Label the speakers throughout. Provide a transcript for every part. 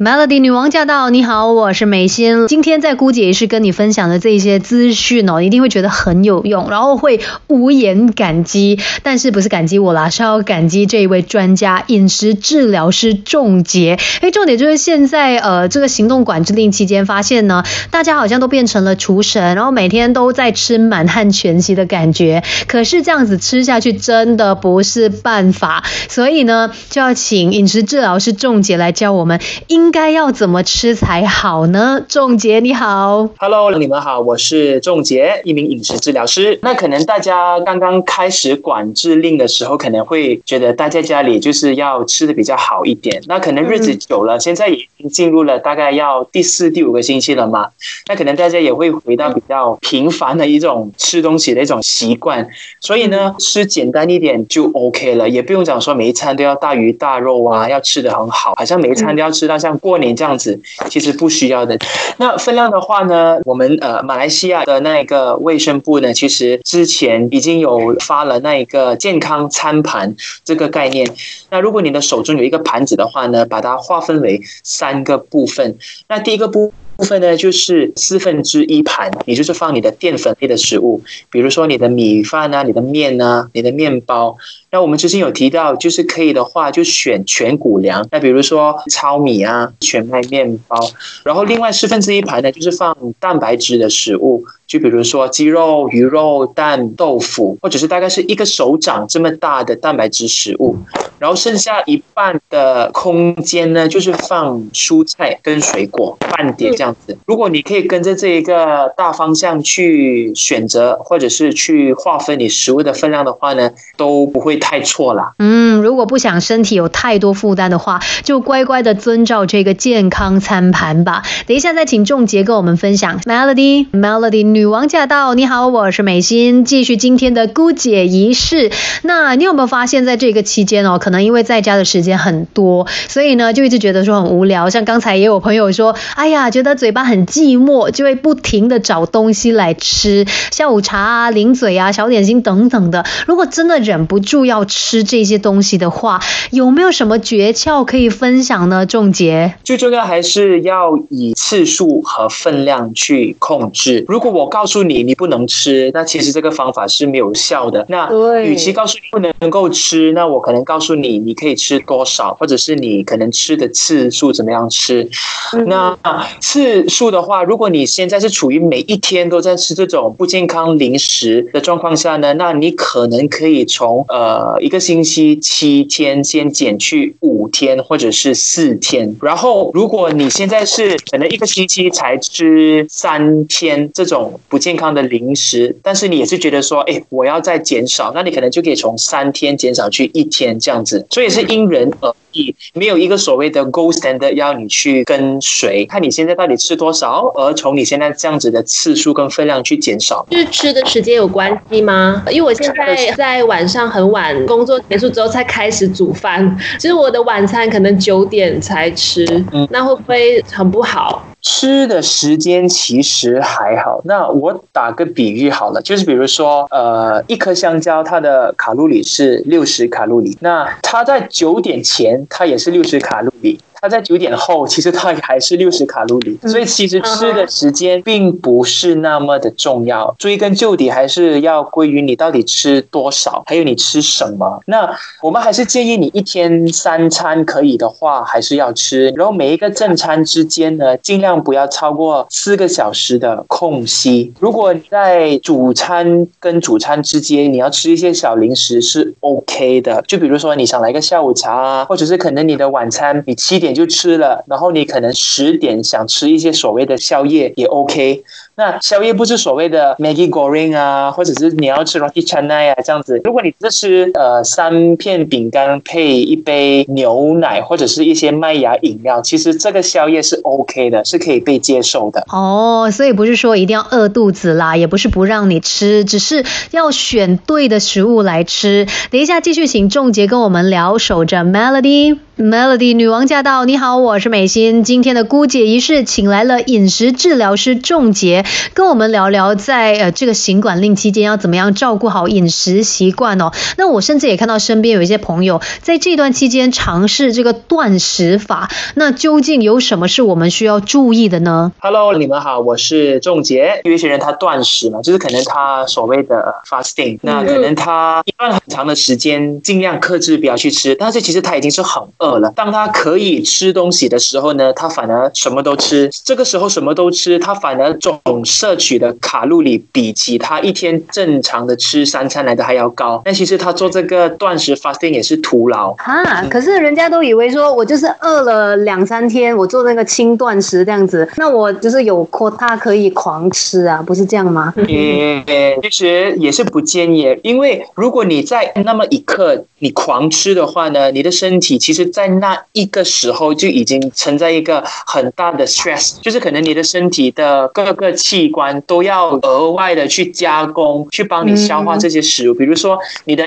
Speaker 1: Melody 女王驾到！你好，我是美心。今天在姑姐也是跟你分享的这些资讯哦，一定会觉得很有用，然后会无言感激。但是不是感激我啦，是要感激这一位专家——饮食治疗师仲杰。哎，重点就是现在呃，这个行动管制令期间，发现呢，大家好像都变成了厨神，然后每天都在吃满汉全席的感觉。可是这样子吃下去真的不是办法，所以呢，就要请饮食治疗师仲杰来教我们应。应该要怎么吃才好呢？仲杰你好
Speaker 2: ，Hello，你们好，我是仲杰，一名饮食治疗师。那可能大家刚刚开始管制令的时候，可能会觉得待在家里就是要吃的比较好一点。那可能日子久了，现在已经进入了大概要第四、第五个星期了嘛。那可能大家也会回到比较频繁的一种吃东西的一种习惯。所以呢，吃简单一点就 OK 了，也不用讲说每一餐都要大鱼大肉啊，要吃的很好，好像每一餐都要吃到像。过年这样子其实不需要的。那分量的话呢，我们呃马来西亚的那个卫生部呢，其实之前已经有发了那一个健康餐盘这个概念。那如果你的手中有一个盘子的话呢，把它划分为三个部分。那第一个部部分呢，就是四分之一盘，也就是放你的淀粉类的食物，比如说你的米饭啊、你的面啊、你的面包。那我们之前有提到，就是可以的话，就选全谷粮。那比如说糙米啊、全麦面包。然后另外四分之一盘呢，就是放蛋白质的食物，就比如说鸡肉、鱼肉、蛋、豆腐，或者是大概是一个手掌这么大的蛋白质食物。然后剩下一半的空间呢，就是放蔬菜跟水果半碟这样子。如果你可以跟着这一个大方向去选择，或者是去划分你食物的分量的话呢，都不会。太错了。
Speaker 1: 嗯，如果不想身体有太多负担的话，就乖乖的遵照这个健康餐盘吧。等一下再请仲杰跟我们分享。Melody，Melody，女王驾到！你好，我是美心，继续今天的姑姐仪式。那你有没有发现，在这个期间哦，可能因为在家的时间很多，所以呢，就一直觉得说很无聊。像刚才也有朋友说，哎呀，觉得嘴巴很寂寞，就会不停的找东西来吃，下午茶啊、零嘴啊、小点心等等的。如果真的忍不住要要吃这些东西的话，有没有什么诀窍可以分享呢？仲杰，
Speaker 2: 最重要还是要以次数和分量去控制。如果我告诉你你不能吃，那其实这个方法是没有效的。那与其告诉你不能够吃，那我可能告诉你你可以吃多少，或者是你可能吃的次数怎么样吃。那次数的话，如果你现在是处于每一天都在吃这种不健康零食的状况下呢，那你可能可以从呃。呃，一个星期七天，先减去五天或者是四天。然后，如果你现在是可能一个星期才吃三天这种不健康的零食，但是你也是觉得说，哎，我要再减少，那你可能就可以从三天减少去一天这样子。所以是因人而。没有一个所谓的 gold standard 要你去跟随，看你现在到底吃多少，而从你现在这样子的次数跟分量去减少。
Speaker 3: 就是吃的时间有关系吗？因为我现在在晚上很晚工作结束之后才开始煮饭，其实我的晚餐可能九点才吃，那会不会很不好？
Speaker 2: 吃的时间其实还好。那我打个比喻好了，就是比如说，呃，一颗香蕉它的卡路里是六十卡路里，那它在九点前它也是六十卡路里。它在九点后，其实它还是六十卡路里，所以其实吃的时间并不是那么的重要。追根究底，还是要归于你到底吃多少，还有你吃什么。那我们还是建议你一天三餐可以的话，还是要吃。然后每一个正餐之间呢，尽量不要超过四个小时的空隙。如果你在主餐跟主餐之间，你要吃一些小零食是 OK 的。就比如说你想来个下午茶啊，或者是可能你的晚餐你七点。就吃了，然后你可能十点想吃一些所谓的宵夜也 OK。那宵夜不是所谓的 Maggie Goreng 啊，或者是你要吃 Roti Canai 啊这样子。如果你只吃呃三片饼干配一杯牛奶或者是一些麦芽饮料，其实这个宵夜是 OK 的，是可以被接受的。
Speaker 1: 哦，所以不是说一定要饿肚子啦，也不是不让你吃，只是要选对的食物来吃。等一下继续请仲杰跟我们聊，守着 Melody Melody，Melody 女王驾到！你好，我是美心。今天的姑姐仪式请来了饮食治疗师仲杰。跟我们聊聊在呃这个行管令期间要怎么样照顾好饮食习惯哦。那我甚至也看到身边有一些朋友在这段期间尝试这个断食法，那究竟有什么是我们需要注意的呢
Speaker 2: ？Hello，你们好，我是仲杰。有一些人他断食嘛，就是可能他所谓的 fasting，那可能他一段很长的时间尽量克制不要去吃，但是其实他已经是很饿了。当他可以吃东西的时候呢，他反而什么都吃。这个时候什么都吃，他反而总摄取的卡路里比其他一天正常的吃三餐来的还要高。那其实他做这个断食 fasting 也是徒劳
Speaker 1: 啊。可是人家都以为说我就是饿了两三天，我做那个轻断食这样子，那我就是有 quota 可以狂吃啊，不是这样吗？
Speaker 2: 嗯，其实也是不建议，因为如果你在那么一刻你狂吃的话呢，你的身体其实在那一个时候就已经存在一个很大的 stress，就是可能你的身体的各个器官都要额外的去加工，去帮你消化这些食物，比如说你的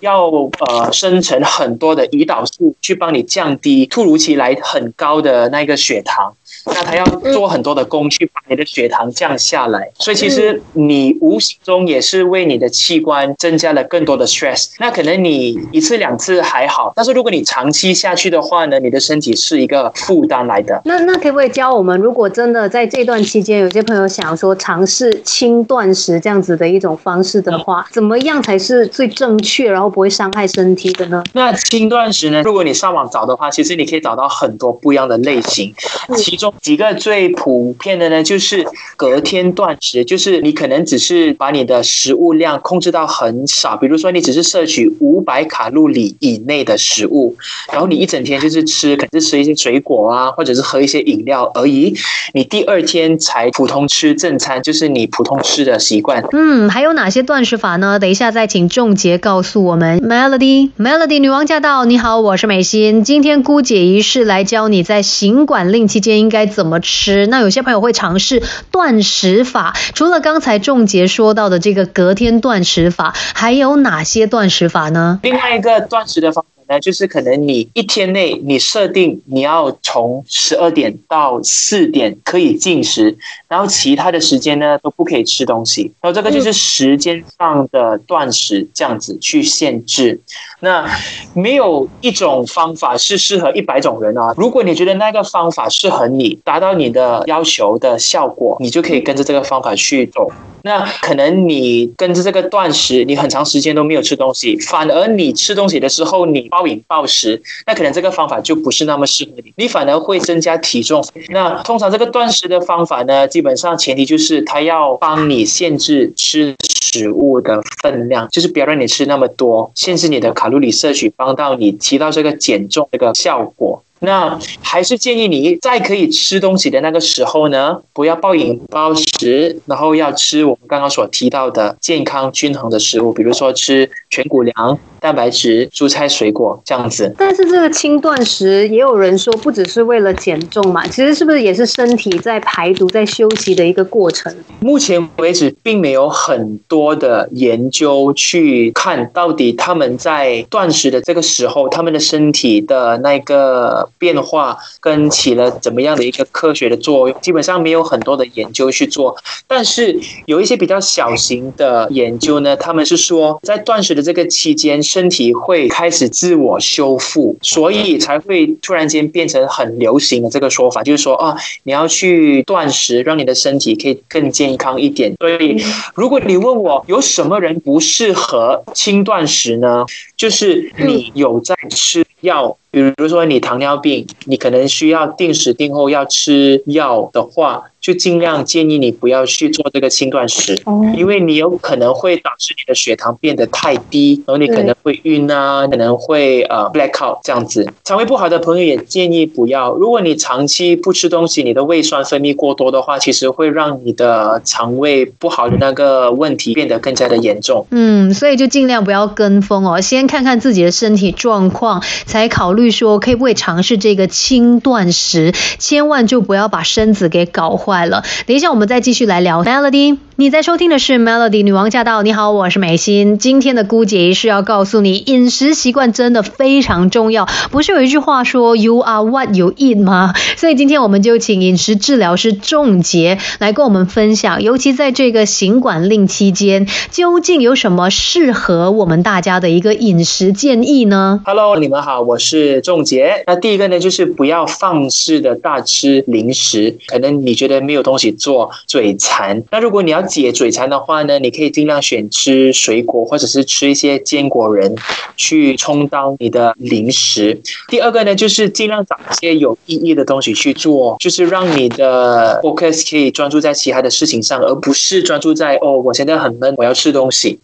Speaker 2: 要呃生成很多的胰岛素，去帮你降低突如其来很高的那个血糖。那他要做很多的工去把你的血糖降下来，所以其实你无形中也是为你的器官增加了更多的 stress。那可能你一次两次还好，但是如果你长期下去的话呢，你的身体是一个负担来的。
Speaker 1: 那那可不可以教我们，如果真的在这段期间，有些朋友想说尝试轻断食这样子的一种方式的话，怎么样才是最正确，然后不会伤害身体的呢？
Speaker 2: 那轻断食呢？如果你上网找的话，其实你可以找到很多不一样的类型，其中。几个最普遍的呢，就是隔天断食，就是你可能只是把你的食物量控制到很少，比如说你只是摄取五百卡路里以内的食物，然后你一整天就是吃，可能是吃一些水果啊，或者是喝一些饮料而已。你第二天才普通吃正餐，就是你普通吃的习惯。
Speaker 1: 嗯，还有哪些断食法呢？等一下再请仲杰告诉我们。Melody，Melody 女王驾到！你好，我是美心，今天姑姐仪式来教你在行管令期间应该。该怎么吃？那有些朋友会尝试断食法，除了刚才仲杰说到的这个隔天断食法，还有哪些断食法呢？
Speaker 2: 另外一个断食的方。那就是可能你一天内你设定你要从十二点到四点可以进食，然后其他的时间呢都不可以吃东西，然后这个就是时间上的断食，这样子去限制。那没有一种方法是适合一百种人啊。如果你觉得那个方法适合你，达到你的要求的效果，你就可以跟着这个方法去走。那可能你跟着这个断食，你很长时间都没有吃东西，反而你吃东西的时候你暴饮暴食，那可能这个方法就不是那么适合你，你反而会增加体重。那通常这个断食的方法呢，基本上前提就是它要帮你限制吃食物的分量，就是不要让你吃那么多，限制你的卡路里摄取，帮到你提到这个减重这个效果。那还是建议你在可以吃东西的那个时候呢，不要暴饮暴食，然后要吃我们刚刚所提到的健康均衡的食物，比如说吃全谷粮。蛋白质、蔬菜、水果这样子，
Speaker 1: 但是这个轻断食也有人说不只是为了减重嘛，其实是不是也是身体在排毒、在休息的一个过程？
Speaker 2: 目前为止，并没有很多的研究去看到底他们在断食的这个时候，他们的身体的那个变化跟起了怎么样的一个科学的作用。基本上没有很多的研究去做，但是有一些比较小型的研究呢，他们是说在断食的这个期间。身体会开始自我修复，所以才会突然间变成很流行的这个说法，就是说啊，你要去断食，让你的身体可以更健康一点。所以，如果你问我有什么人不适合轻断食呢？就是你有在吃药。比如说你糖尿病，你可能需要定时定候要吃药的话，就尽量建议你不要去做这个轻断食，因为你有可能会导致你的血糖变得太低，然后你可能会晕啊，可能会呃 black out 这样子。肠胃不好的朋友也建议不要。如果你长期不吃东西，你的胃酸分泌过多的话，其实会让你的肠胃不好的那个问题变得更加的严重。
Speaker 1: 嗯，所以就尽量不要跟风哦，先看看自己的身体状况，才考虑。说可以不可以尝试这个轻断食？千万就不要把身子给搞坏了。等一下我们再继续来聊。Melody。你在收听的是 Melody 女王驾到，你好，我是美心。今天的姑姐是要告诉你，饮食习惯真的非常重要。不是有一句话说 “You are what you eat” 吗？所以今天我们就请饮食治疗师仲杰来跟我们分享，尤其在这个行管令期间，究竟有什么适合我们大家的一个饮食建议呢
Speaker 2: ？Hello，你们好，我是仲杰。那第一个呢，就是不要放肆的大吃零食，可能你觉得没有东西做，嘴馋。那如果你要解嘴馋的话呢，你可以尽量选吃水果，或者是吃一些坚果仁，去充当你的零食。第二个呢，就是尽量找一些有意义的东西去做，就是让你的 focus 可以专注在其他的事情上，而不是专注在哦，我现在很闷，我要吃东西。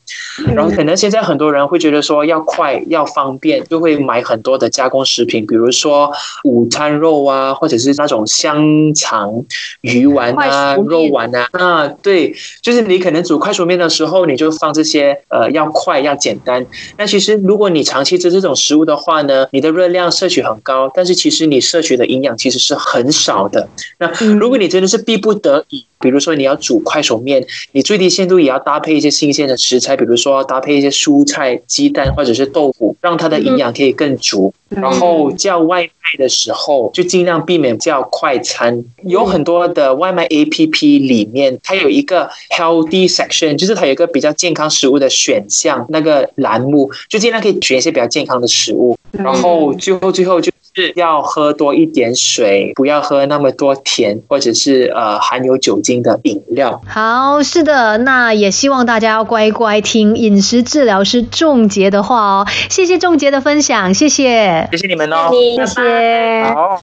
Speaker 2: 然后可能现在很多人会觉得说要快要方便，就会买很多的加工食品，比如说午餐肉啊，或者是那种香肠、鱼丸啊、肉丸啊。啊，对，就是你可能煮快熟面的时候，你就放这些呃，要快要简单。那其实如果你长期吃这种食物的话呢，你的热量摄取很高，但是其实你摄取的营养其实是很少的。那如果你真的是逼不得已，比如说你要煮快手面，你最低限度也要搭配一些新鲜的食材，比如说搭配一些蔬菜、鸡蛋或者是豆腐，让它的营养可以更足。然后叫外卖的时候，就尽量避免叫快餐。有很多的外卖 APP 里面，它有一个 Healthy Section，就是它有一个比较健康食物的选项那个栏目，就尽量可以选一些比较健康的食物。然后最后最后就。是要喝多一点水，不要喝那么多甜或者是呃含有酒精的饮料。
Speaker 1: 好，是的，那也希望大家要乖乖听饮食治疗师仲杰的话哦。谢谢仲杰的分享，谢谢，
Speaker 2: 谢谢你们哦，
Speaker 1: 谢谢。
Speaker 2: 好。